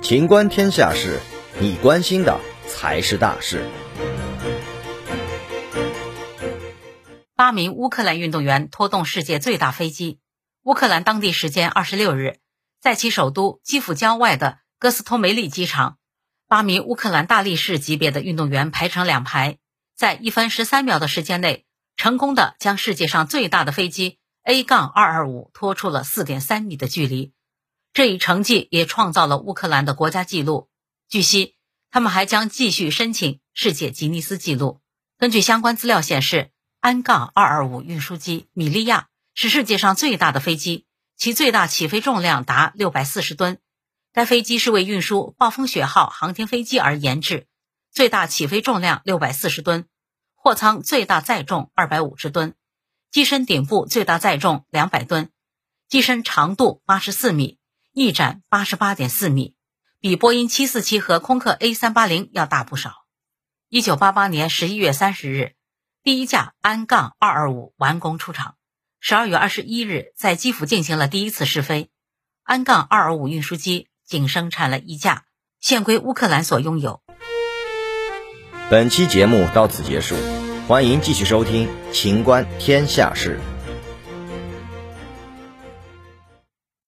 情观天下事，你关心的才是大事。八名乌克兰运动员拖动世界最大飞机。乌克兰当地时间二十六日，在其首都基辅郊外的哥斯托梅利机场，八名乌克兰大力士级别的运动员排成两排，在一分十三秒的时间内，成功的将世界上最大的飞机 A- 杠二二五拖出了四点三米的距离。这一成绩也创造了乌克兰的国家纪录。据悉，他们还将继续申请世界吉尼斯纪录。根据相关资料显示，安杠二二五运输机米利亚是世界上最大的飞机，其最大起飞重量达六百四十吨。该飞机是为运输暴风雪号航天飞机而研制，最大起飞重量六百四十吨，货舱最大载重二百五十吨，机身顶部最大载重两百吨，机身长度八十四米。翼展八十八点四米，比波音七四七和空客 A 三八零要大不少。一九八八年十一月三十日，第一架安杠二二五完工出厂。十二月二十一日，在基辅进行了第一次试飞。安杠二二五运输机仅生产了一架，现归乌克兰所拥有。本期节目到此结束，欢迎继续收听《秦观天下事》。